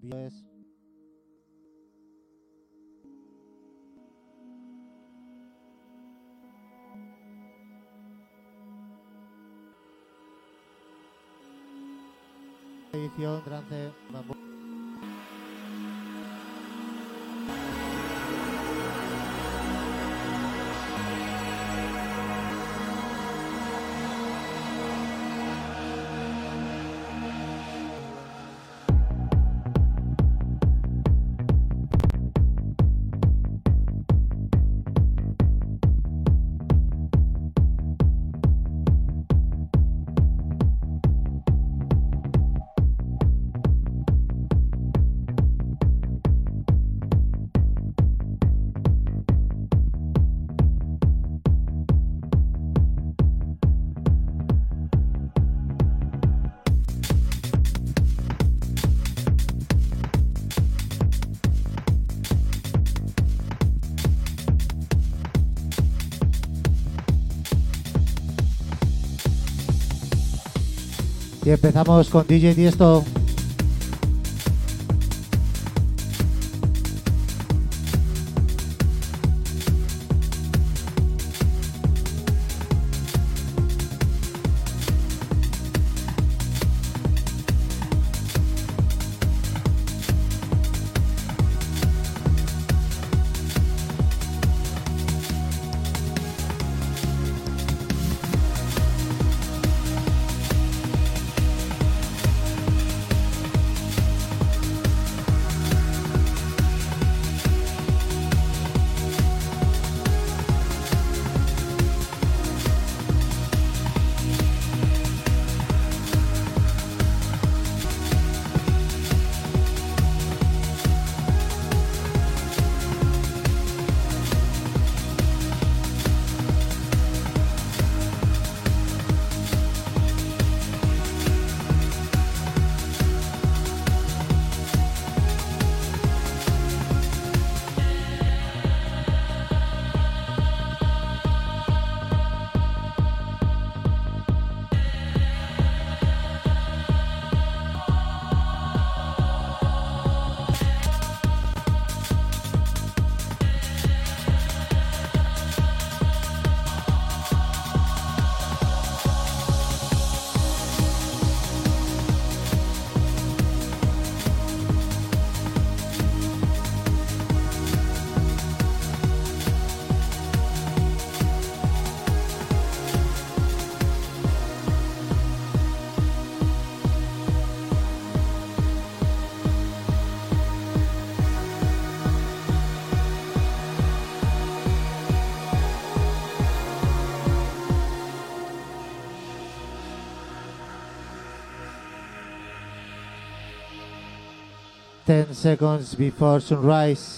Pues, edición trance. Y empezamos con DJ Diesto. 10 seconds before sunrise.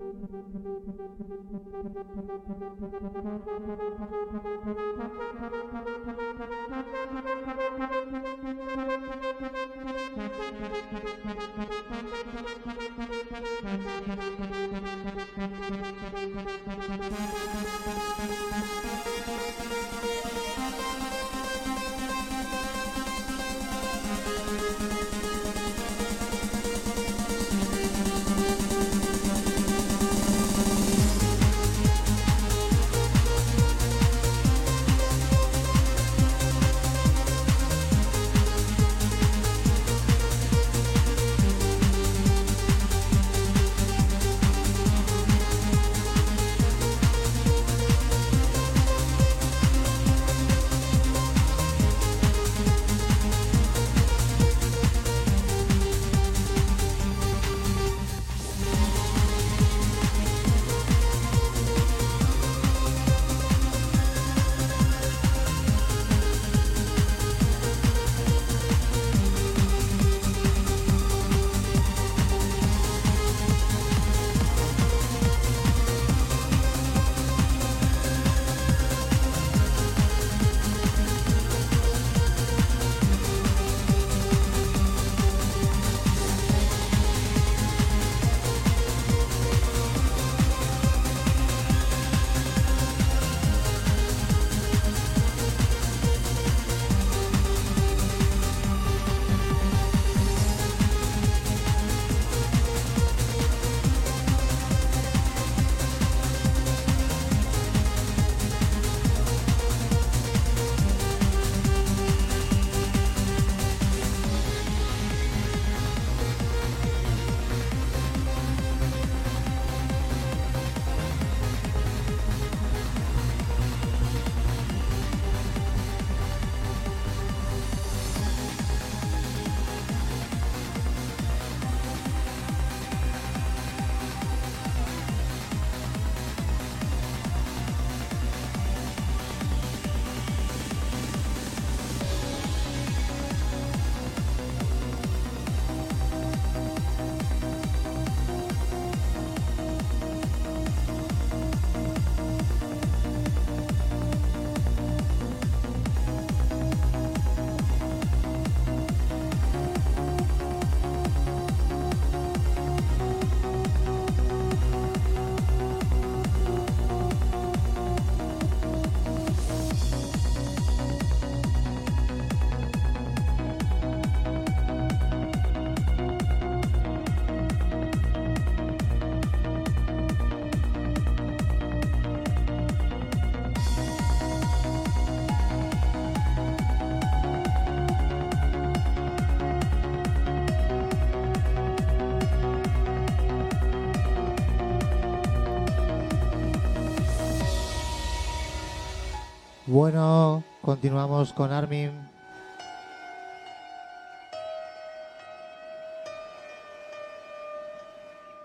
Bueno, continuamos con Armin.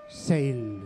Sail.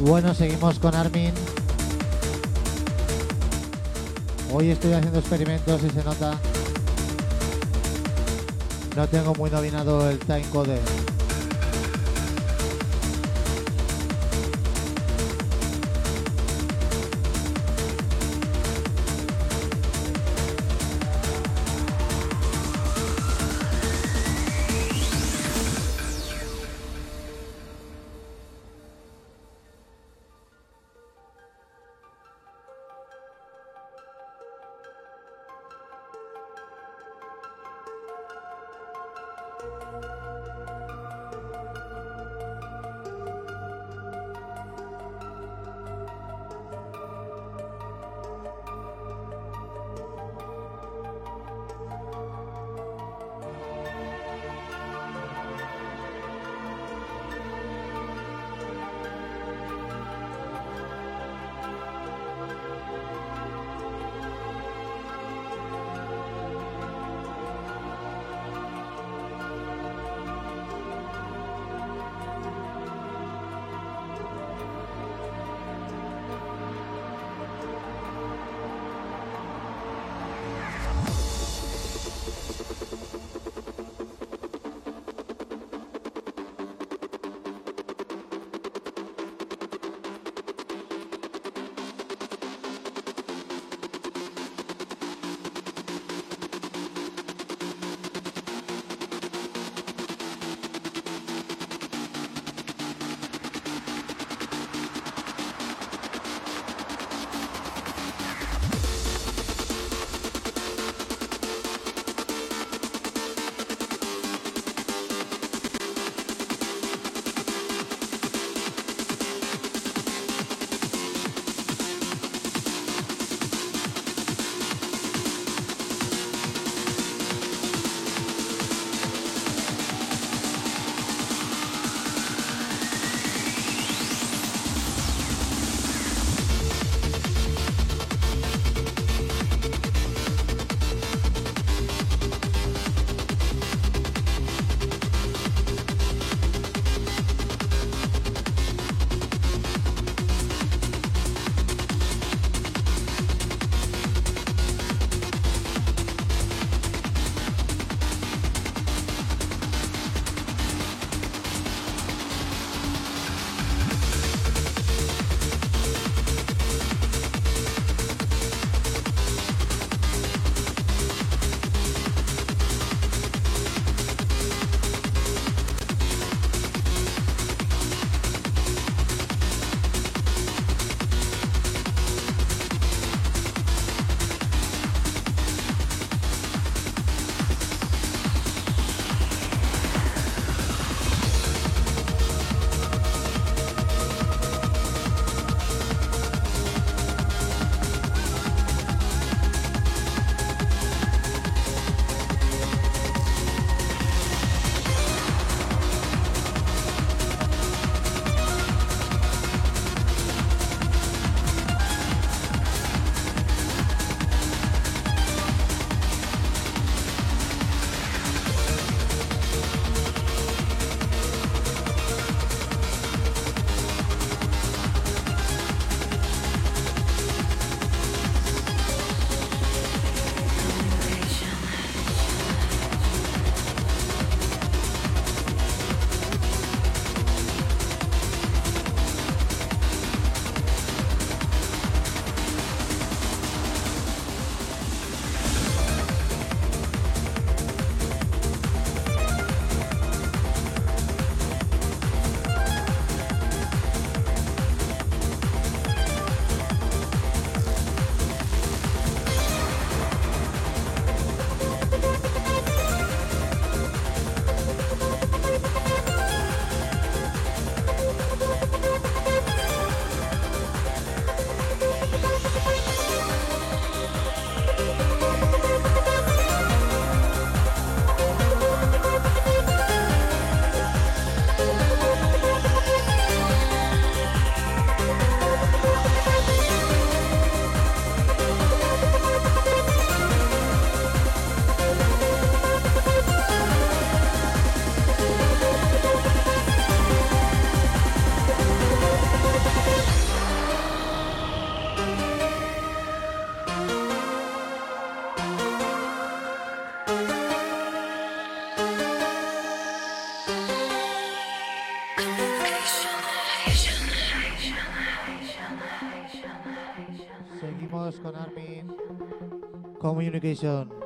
Bueno, seguimos con Armin. Hoy estoy haciendo experimentos y se nota. No tengo muy dominado el timecode. Journey Communication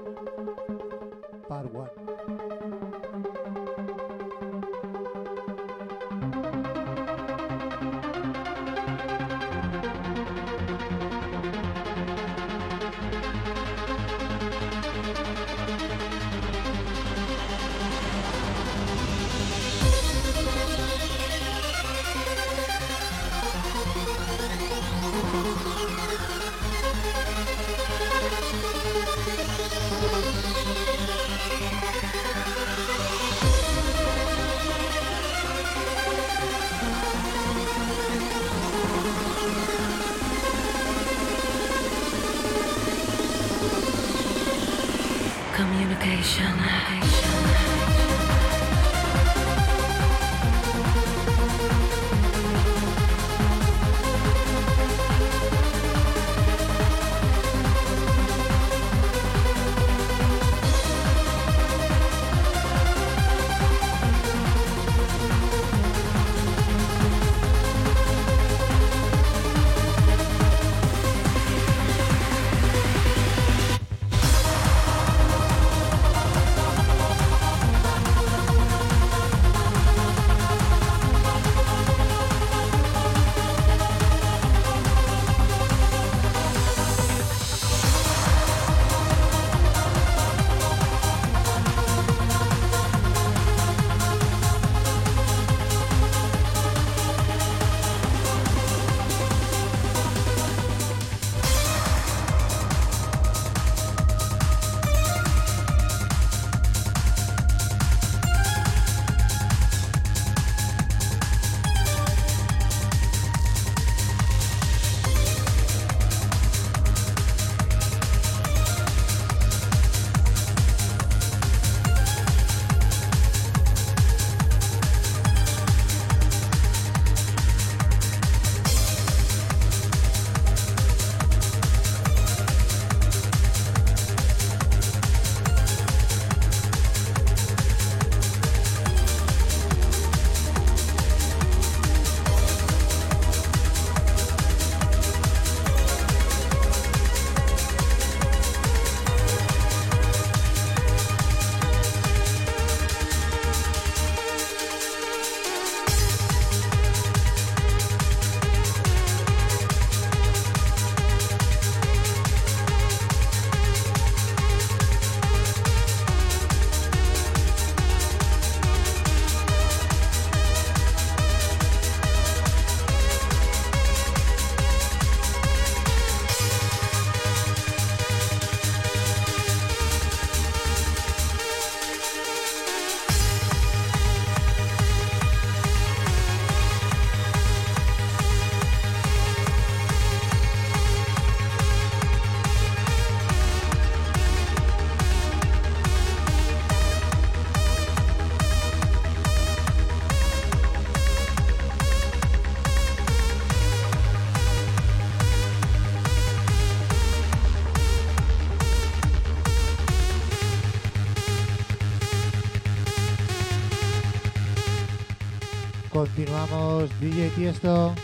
Continuamos, DJ Tiesto.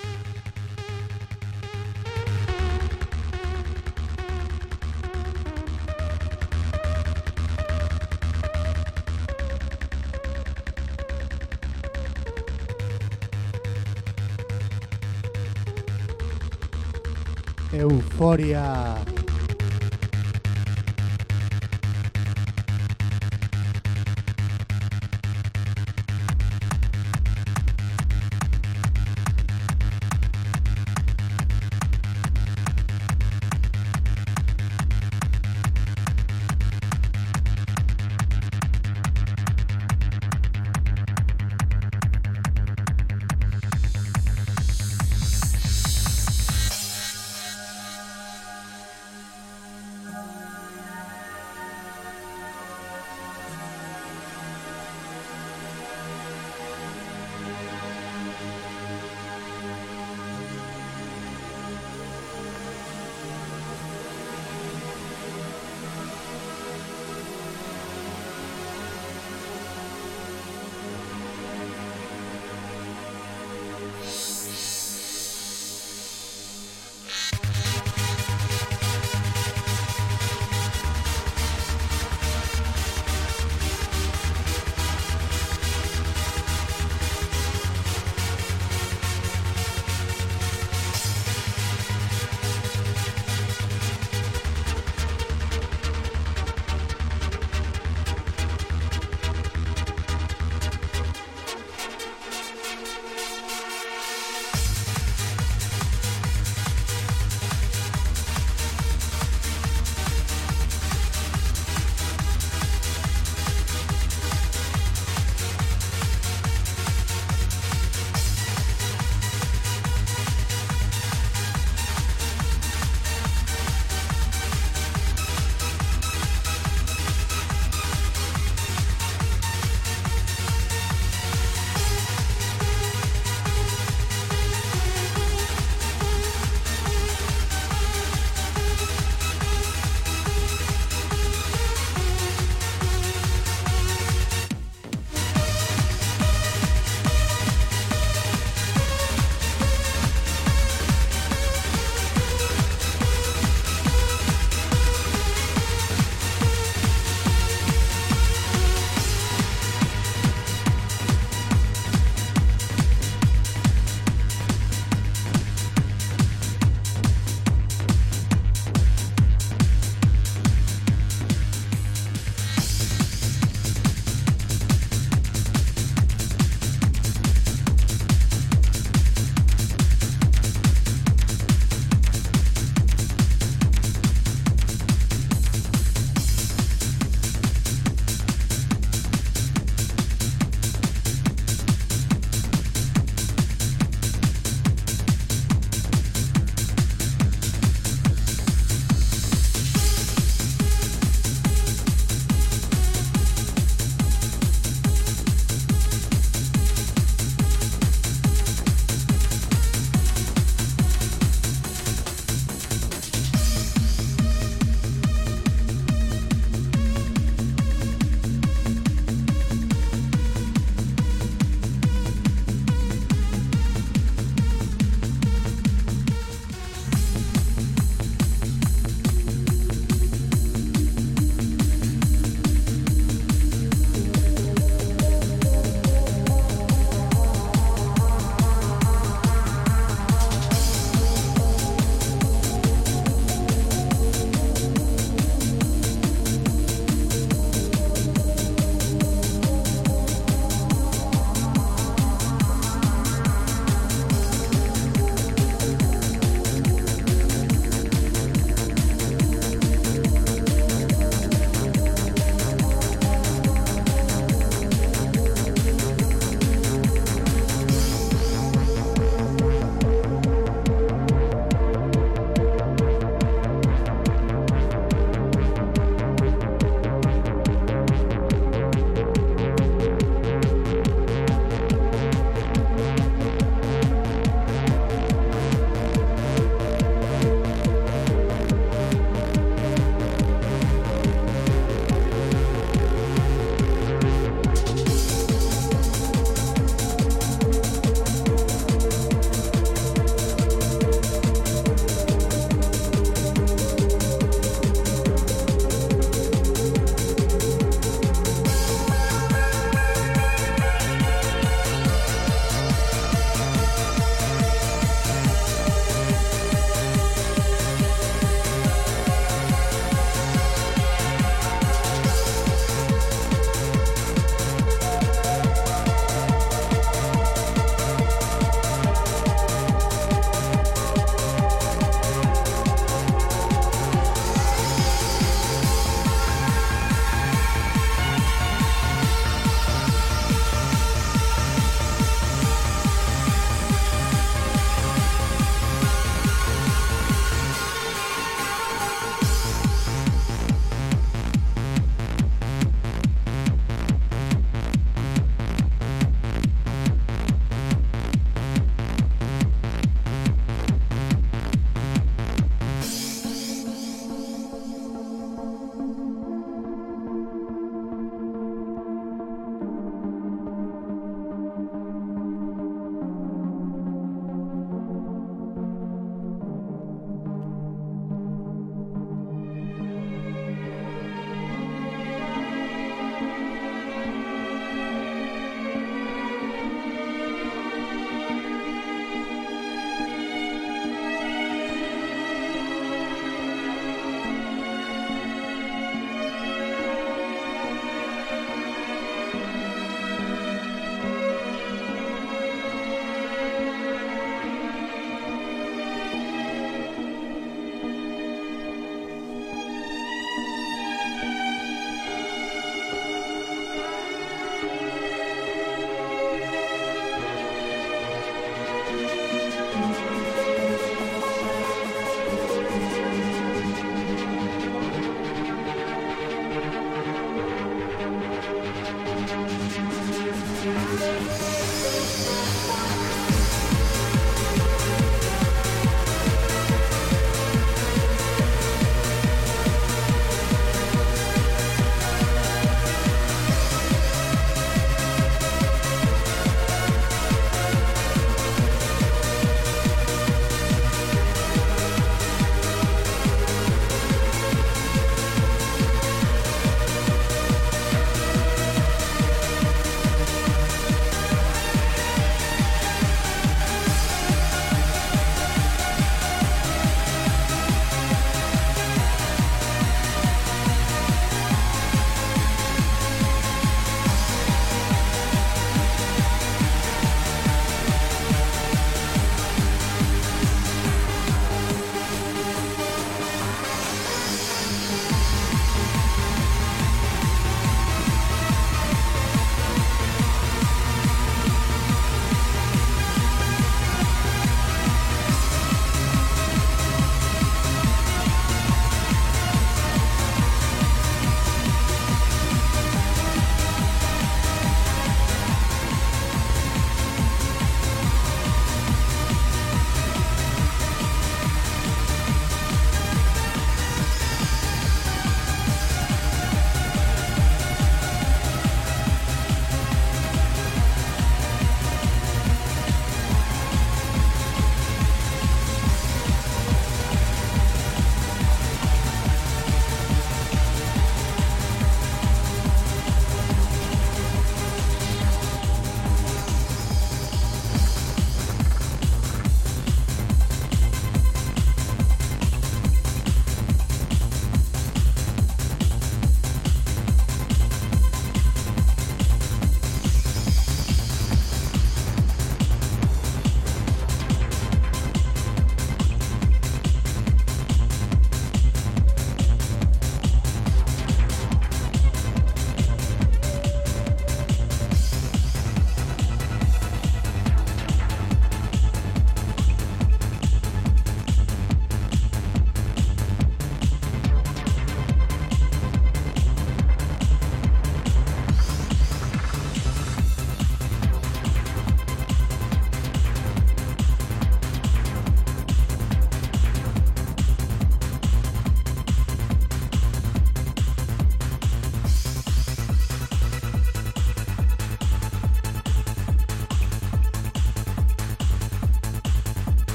Euforia.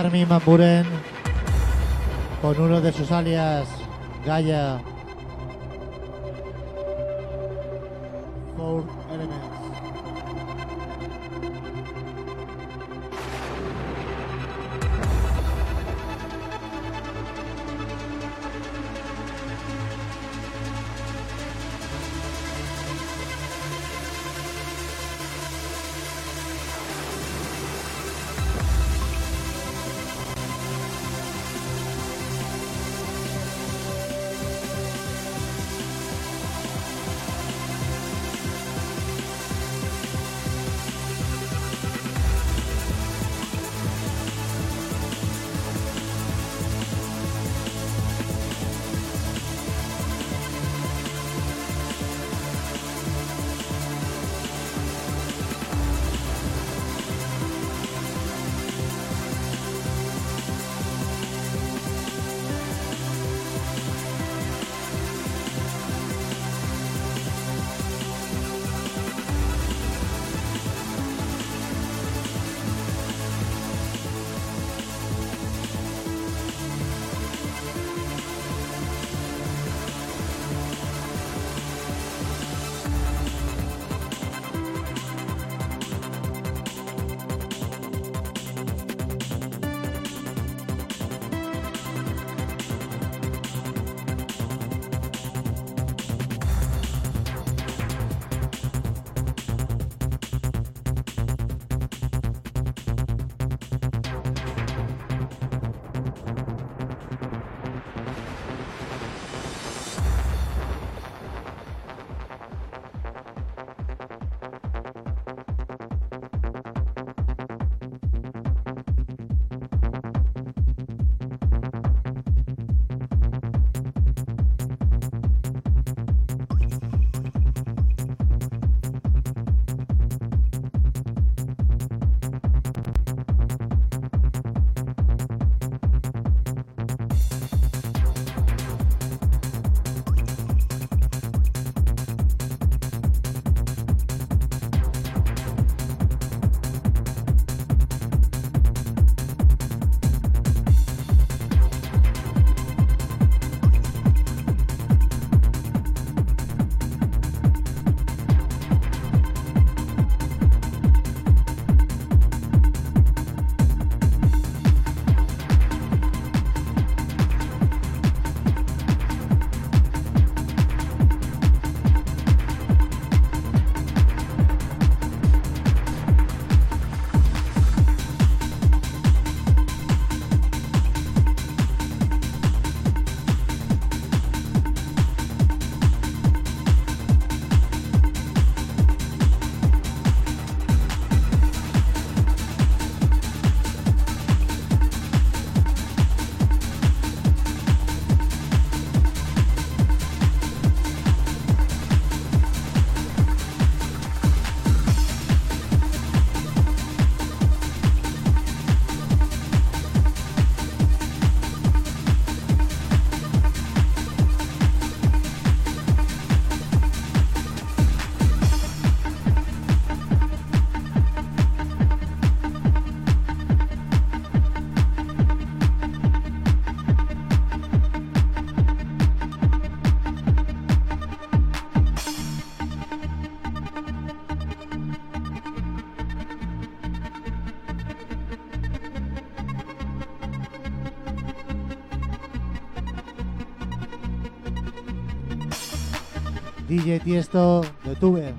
Y Armin Van Buren con uno de sus alias Gaia. DJ Tiesto de Tube.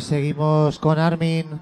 Seguimos con Armin.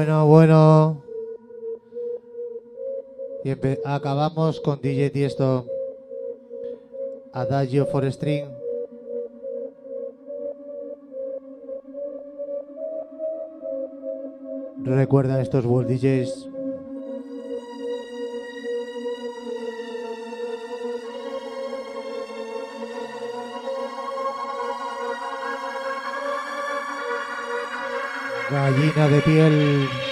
Bueno, bueno. Y acabamos con DJ Tiesto. Adagio for String. Recuerda estos World DJs. Gallina de piel.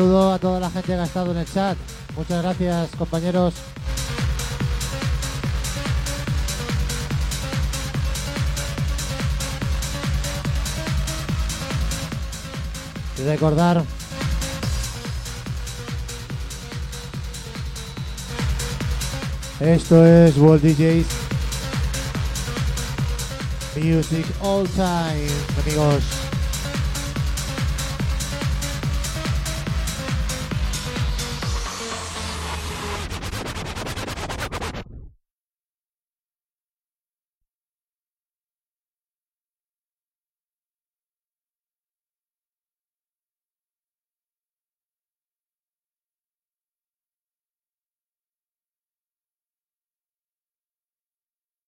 Saludo a toda la gente que ha estado en el chat. Muchas gracias, compañeros. Recordar esto es World DJs Music All Time, amigos.